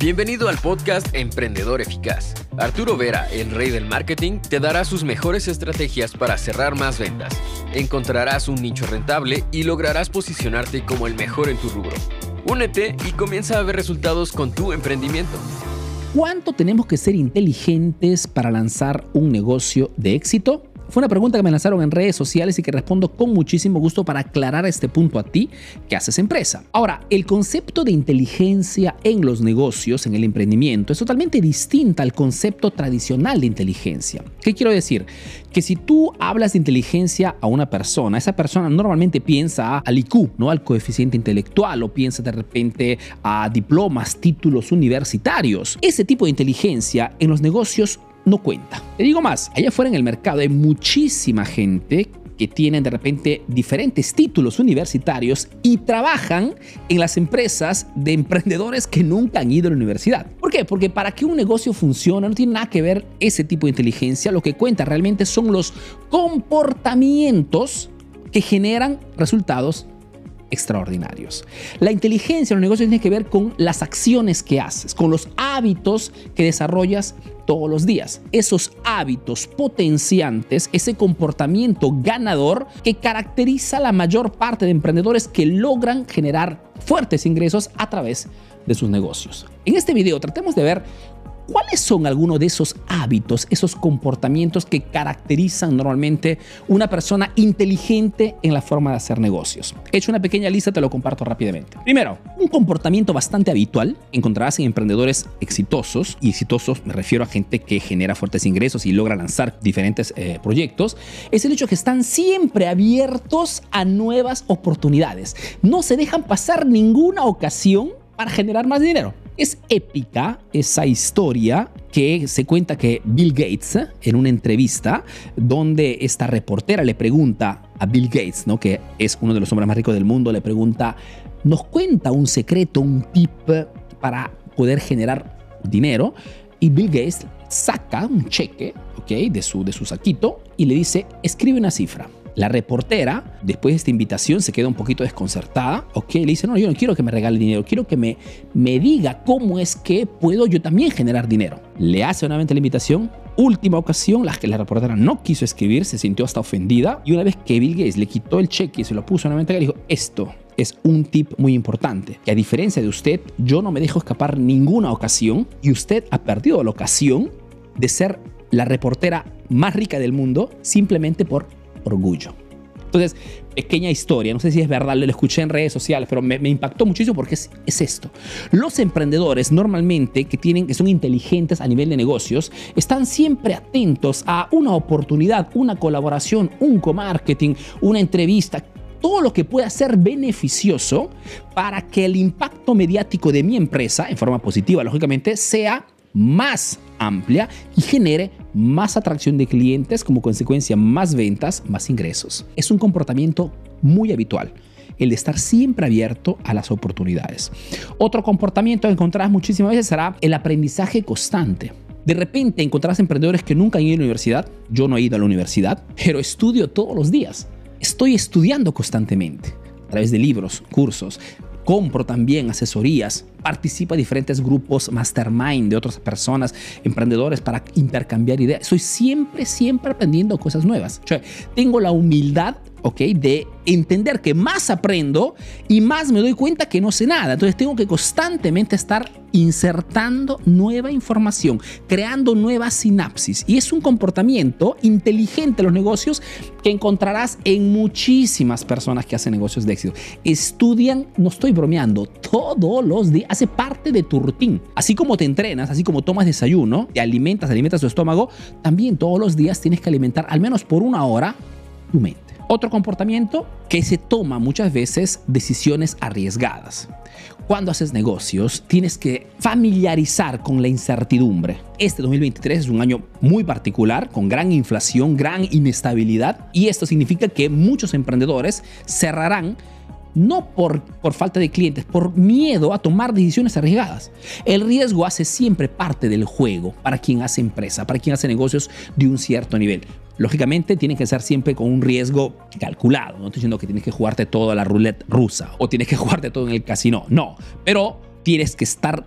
Bienvenido al podcast Emprendedor Eficaz. Arturo Vera, el rey del marketing, te dará sus mejores estrategias para cerrar más ventas. Encontrarás un nicho rentable y lograrás posicionarte como el mejor en tu rubro. Únete y comienza a ver resultados con tu emprendimiento. ¿Cuánto tenemos que ser inteligentes para lanzar un negocio de éxito? Fue una pregunta que me lanzaron en redes sociales y que respondo con muchísimo gusto para aclarar este punto a ti que haces empresa. Ahora, el concepto de inteligencia en los negocios, en el emprendimiento, es totalmente distinta al concepto tradicional de inteligencia. ¿Qué quiero decir? Que si tú hablas de inteligencia a una persona, esa persona normalmente piensa al IQ, ¿no? al coeficiente intelectual, o piensa de repente a diplomas, títulos universitarios. Ese tipo de inteligencia en los negocios no cuenta. Te digo más, allá afuera en el mercado hay muchísima gente que tienen de repente diferentes títulos universitarios y trabajan en las empresas de emprendedores que nunca han ido a la universidad. ¿Por qué? Porque para que un negocio funcione no tiene nada que ver ese tipo de inteligencia, lo que cuenta realmente son los comportamientos que generan resultados extraordinarios. La inteligencia en los negocios tiene que ver con las acciones que haces, con los hábitos que desarrollas todos los días. Esos hábitos potenciantes, ese comportamiento ganador que caracteriza a la mayor parte de emprendedores que logran generar fuertes ingresos a través de sus negocios. En este video tratemos de ver ¿Cuáles son algunos de esos hábitos, esos comportamientos que caracterizan normalmente una persona inteligente en la forma de hacer negocios? He hecho una pequeña lista, te lo comparto rápidamente. Primero, un comportamiento bastante habitual encontrarás en emprendedores exitosos, y exitosos me refiero a gente que genera fuertes ingresos y logra lanzar diferentes eh, proyectos, es el hecho que están siempre abiertos a nuevas oportunidades. No se dejan pasar ninguna ocasión para generar más dinero. Es épica esa historia que se cuenta que Bill Gates, en una entrevista donde esta reportera le pregunta a Bill Gates, ¿no? que es uno de los hombres más ricos del mundo, le pregunta, ¿nos cuenta un secreto, un tip para poder generar dinero? Y Bill Gates saca un cheque, ¿ok? De su, de su saquito y le dice, escribe una cifra. La reportera, después de esta invitación, se queda un poquito desconcertada. Ok, le dice, no, yo no quiero que me regale dinero, quiero que me, me diga cómo es que puedo yo también generar dinero. Le hace nuevamente la invitación. Última ocasión, la que la reportera no quiso escribir, se sintió hasta ofendida. Y una vez que Bill Gates le quitó el cheque y se lo puso nuevamente, le dijo, esto es un tip muy importante, que a diferencia de usted, yo no me dejo escapar ninguna ocasión y usted ha perdido la ocasión de ser la reportera más rica del mundo simplemente por orgullo. Entonces, pequeña historia, no sé si es verdad, lo escuché en redes sociales, pero me, impactó muchísimo porque es, es, esto. Los emprendedores normalmente que, tienen, que son inteligentes a nivel de negocios, están siempre atentos a una oportunidad, una colaboración, un co-marketing, una entrevista, todo lo que pueda ser beneficioso para que el impacto mediático de mi empresa, en forma positiva, lógicamente, sea más amplia y genere más atracción de clientes, como consecuencia más ventas, más ingresos. Es un comportamiento muy habitual el de estar siempre abierto a las oportunidades. Otro comportamiento que encontrarás muchísimas veces será el aprendizaje constante. De repente encontrarás emprendedores que nunca han ido a la universidad. Yo no he ido a la universidad, pero estudio todos los días. Estoy estudiando constantemente a través de libros, cursos, compro también asesorías, participo en diferentes grupos mastermind de otras personas, emprendedores para intercambiar ideas. Soy siempre, siempre aprendiendo cosas nuevas. tengo la humildad ¿ok? De entender que más aprendo y más me doy cuenta que no sé nada. Entonces tengo que constantemente estar insertando nueva información, creando nuevas sinapsis. Y es un comportamiento inteligente en los negocios que encontrarás en muchísimas personas que hacen negocios de éxito. Estudian, no estoy bromeando, todos los días, hace parte de tu rutina. Así como te entrenas, así como tomas desayuno, te alimentas, alimentas tu estómago, también todos los días tienes que alimentar al menos por una hora tu mente. Otro comportamiento que se toma muchas veces decisiones arriesgadas. Cuando haces negocios, tienes que familiarizar con la incertidumbre. Este 2023 es un año muy particular, con gran inflación, gran inestabilidad, y esto significa que muchos emprendedores cerrarán no por, por falta de clientes, por miedo a tomar decisiones arriesgadas. El riesgo hace siempre parte del juego para quien hace empresa, para quien hace negocios de un cierto nivel. Lógicamente tiene que ser siempre con un riesgo calculado. No estoy diciendo que tienes que jugarte toda la roulette rusa o tienes que jugarte todo en el casino. No, pero tienes que estar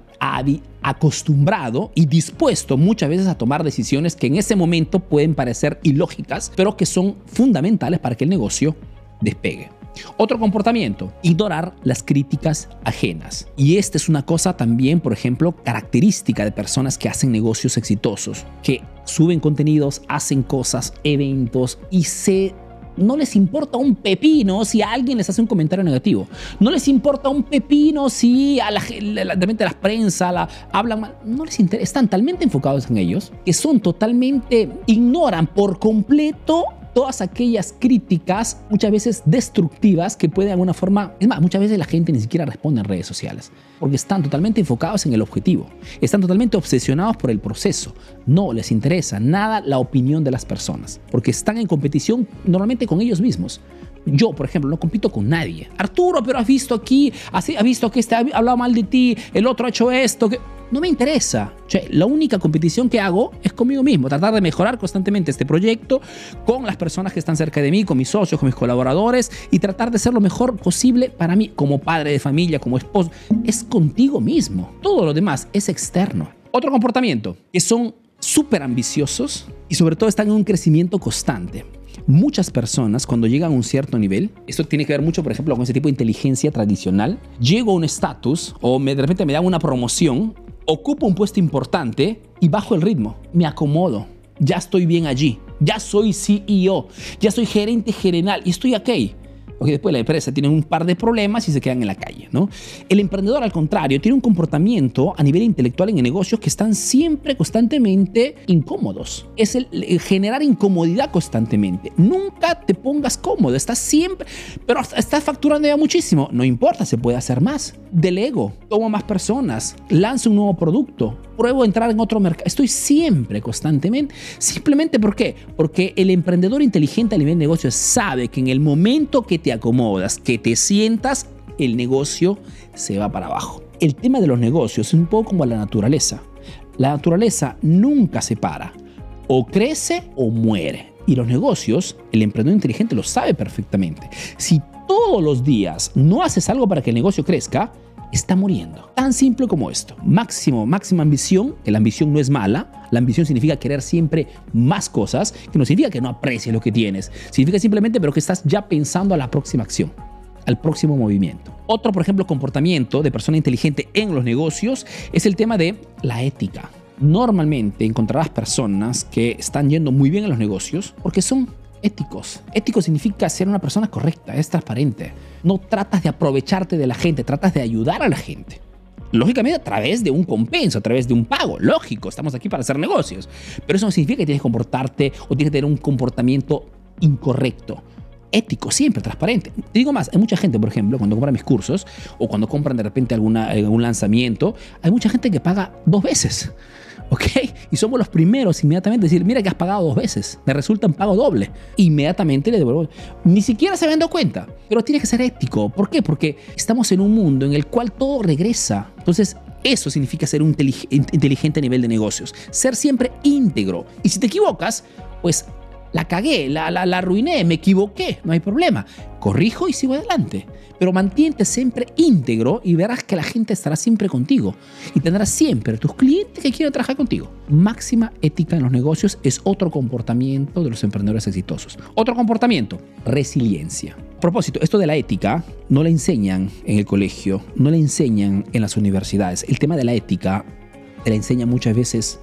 acostumbrado y dispuesto muchas veces a tomar decisiones que en ese momento pueden parecer ilógicas, pero que son fundamentales para que el negocio despegue. Otro comportamiento, ignorar las críticas ajenas. Y esta es una cosa también, por ejemplo, característica de personas que hacen negocios exitosos, que suben contenidos, hacen cosas, eventos y se no les importa un pepino si alguien les hace un comentario negativo. No les importa un pepino si a la, la, la prensa la, hablan mal. No les interesa. Están talmente enfocados en ellos que son totalmente, ignoran por completo todas aquellas críticas, muchas veces destructivas, que pueden de alguna forma, es más, muchas veces la gente ni siquiera responde en redes sociales, porque están totalmente enfocados en el objetivo, están totalmente obsesionados por el proceso, no les interesa nada la opinión de las personas, porque están en competición normalmente con ellos mismos. Yo, por ejemplo, no compito con nadie. Arturo, pero has visto aquí, has, visto que este ha hablado mal de ti, el otro ha hecho esto, que no me interesa. la única competición que hago es conmigo mismo, tratar de mejorar constantemente este proyecto con las personas que están cerca de mí, con mis socios, con mis colaboradores y tratar de ser lo mejor posible para mí como padre de familia, como esposo. Es contigo mismo. Todo lo demás es externo. Otro comportamiento, que son súper ambiciosos y sobre todo están en un crecimiento constante. Muchas personas cuando llegan a un cierto nivel, esto tiene que ver mucho, por ejemplo, con ese tipo de inteligencia tradicional, llego a un estatus o me, de repente me dan una promoción ocupo un puesto importante y bajo el ritmo, me acomodo, ya estoy bien allí, ya soy CEO, ya soy gerente general. Y estoy aquí porque después la empresa tiene un par de problemas y se quedan en la calle, ¿no? El emprendedor, al contrario, tiene un comportamiento a nivel intelectual en negocios que están siempre constantemente incómodos. Es el, generar incomodidad constantemente. Nunca te pongas cómodo, estás siempre, pero estás facturando ya muchísimo. No importa, se puede hacer más. Delego, tomo más personas, lanzo un nuevo producto, pruebo entrar en otro mercado. Estoy siempre, constantemente. Simplemente ¿por qué? Porque el emprendedor inteligente a nivel de negocios sabe que en el momento que te acomodas, que te sientas, el negocio se va para abajo. El tema de los negocios es un poco como la naturaleza. La naturaleza nunca se para. O crece o muere. Y los negocios, el emprendedor inteligente lo sabe perfectamente. Si todos los días no haces algo para que el negocio crezca, está muriendo. Tan simple como esto. Máximo, máxima ambición, que la ambición no es mala. La ambición significa querer siempre más cosas, que no significa que no aprecies lo que tienes. Significa simplemente, pero que estás ya pensando a la próxima acción, al próximo movimiento. Otro, por ejemplo, comportamiento de persona inteligente en los negocios es el tema de la ética. Normalmente encontrarás personas que están yendo muy bien en los negocios porque son éticos. Ético significa ser una persona correcta, es transparente. No tratas de aprovecharte de la gente, tratas de ayudar a la gente. Lógicamente a través de un compenso, a través de un pago. Lógico, estamos aquí para hacer negocios. Pero eso no significa que tienes que comportarte o tienes que tener un comportamiento incorrecto. Ético, siempre transparente. Te digo más, hay mucha gente, por ejemplo, cuando compra mis cursos o cuando compran de repente alguna, algún lanzamiento, hay mucha gente que paga dos veces. ¿Ok? Y somos los primeros inmediatamente decir, mira que has pagado dos veces, me resulta un pago doble. Inmediatamente le devuelvo. Ni siquiera se habían dado cuenta, pero tiene que ser ético. ¿Por qué? Porque estamos en un mundo en el cual todo regresa. Entonces, eso significa ser un inteligente a nivel de negocios. Ser siempre íntegro. Y si te equivocas, pues la cagué, la, la, la arruiné, me equivoqué, no hay problema. Corrijo y sigo adelante. Pero mantente siempre íntegro y verás que la gente estará siempre contigo. Y tendrás siempre tus clientes que quieren trabajar contigo. Máxima ética en los negocios es otro comportamiento de los emprendedores exitosos. Otro comportamiento, resiliencia. Propósito, esto de la ética no la enseñan en el colegio, no la enseñan en las universidades. El tema de la ética te la enseña muchas veces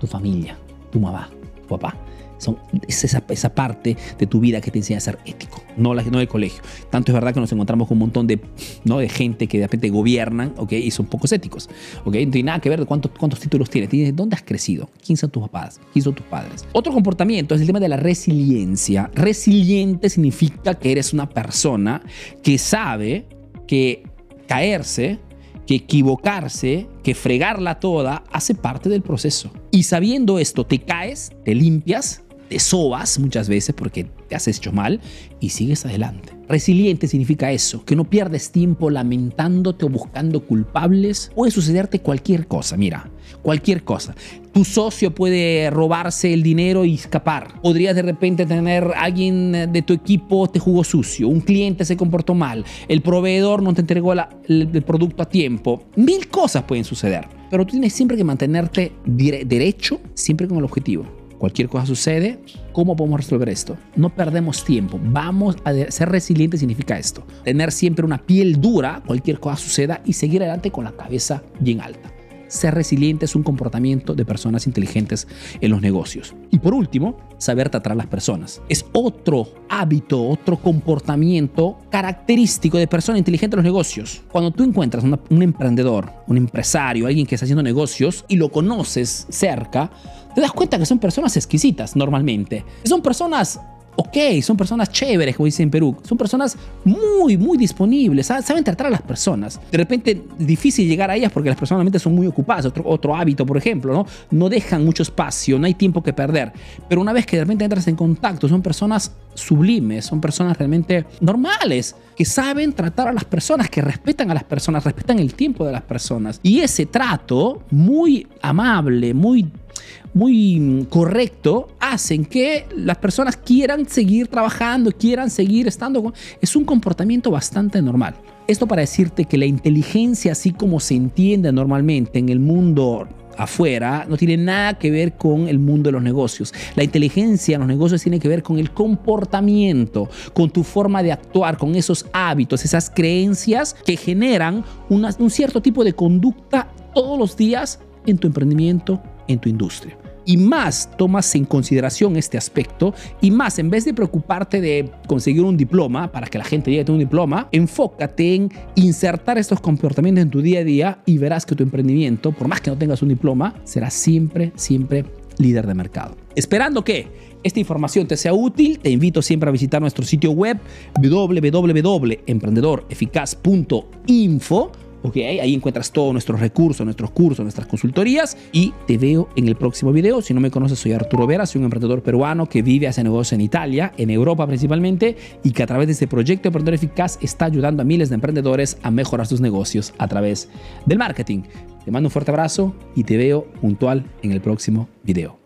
tu familia, tu mamá, tu papá son, es esa, esa, parte de tu vida que te enseña a ser ético, no, la, no el colegio. Tanto es verdad que nos encontramos con un montón de, ¿no? de gente que de repente gobiernan ¿okay? y son pocos éticos. ¿okay? No tiene nada que ver cuántos, cuántos títulos tienes, tienes dónde has crecido, quién son tus papás, quién son tus padres. Otro comportamiento es el tema de la resiliencia. Resiliente significa que eres una persona que sabe que caerse que equivocarse, que fregarla toda, hace parte del proceso. Y sabiendo esto, te caes, te limpias te sobas muchas veces porque te has hecho mal y sigues adelante. Resiliente significa eso, que no pierdes tiempo lamentándote o buscando culpables. Puede sucederte cualquier cosa, mira, cualquier cosa. Tu socio puede robarse el dinero y escapar. Podrías de repente tener alguien de tu equipo te jugó sucio, un cliente se comportó mal, el proveedor no te entregó el producto a tiempo. Mil cosas pueden suceder, pero tú tienes siempre que mantenerte derecho, siempre con el objetivo cualquier cosa sucede, ¿cómo podemos resolver esto? No perdemos tiempo, vamos a ser resilientes significa esto, tener siempre una piel dura, cualquier cosa suceda y seguir adelante con la cabeza bien alta. Ser resiliente es un comportamiento de personas inteligentes en los negocios. Y por último, saber tratar a las personas. Es otro hábito, otro comportamiento característico de persona inteligente en los negocios. Cuando tú encuentras un emprendedor, un empresario, alguien que está haciendo negocios y lo conoces cerca, te das cuenta que son personas exquisitas normalmente. Son personas ok, son personas chéveres, como dicen en Perú. Son personas muy, muy disponibles, saben tratar a las personas. De repente, difícil llegar a ellas porque las personas son muy ocupadas. Otro, otro hábito, por ejemplo, ¿no? No dejan mucho espacio, no hay tiempo que perder. Pero una vez que de repente entras en contacto, son personas sublimes, son personas realmente normales, que saben tratar a las personas, que respetan a las personas, respetan el tiempo de las personas. Y ese trato muy amable, muy muy correcto hacen que las personas quieran seguir trabajando, quieran seguir estando. Es un comportamiento bastante normal. Esto para decirte que la inteligencia, así como se entiende normalmente en el mundo afuera, no tiene nada que ver con el mundo de los negocios. La inteligencia en los negocios tiene que ver con el comportamiento, con tu forma de actuar, con esos hábitos, esas creencias que generan un cierto tipo de conducta todos los días en tu emprendimiento, en tu industria y más tomas en consideración este aspecto y más en vez de preocuparte de conseguir un diploma para que la gente llegue a tener un diploma, enfócate en insertar estos comportamientos en tu día a día y verás que tu emprendimiento, por más que no tengas un diploma, será siempre, siempre líder de mercado. Esperando que esta información te sea útil, te invito siempre a visitar nuestro sitio web www.emprendedoreficaz.info Ahí encuentras todos nuestros recursos, nuestros cursos, nuestras consultorías y te veo en el próximo video. Si no me conoces, soy Arturo Vera, soy un emprendedor peruano que vive, hace negocios en Italia, en Europa principalmente y que a través de este proyecto Emprendedor Eficaz está ayudando a miles de emprendedores a mejorar sus negocios a través del marketing. Te mando un fuerte abrazo y te veo puntual en el próximo video.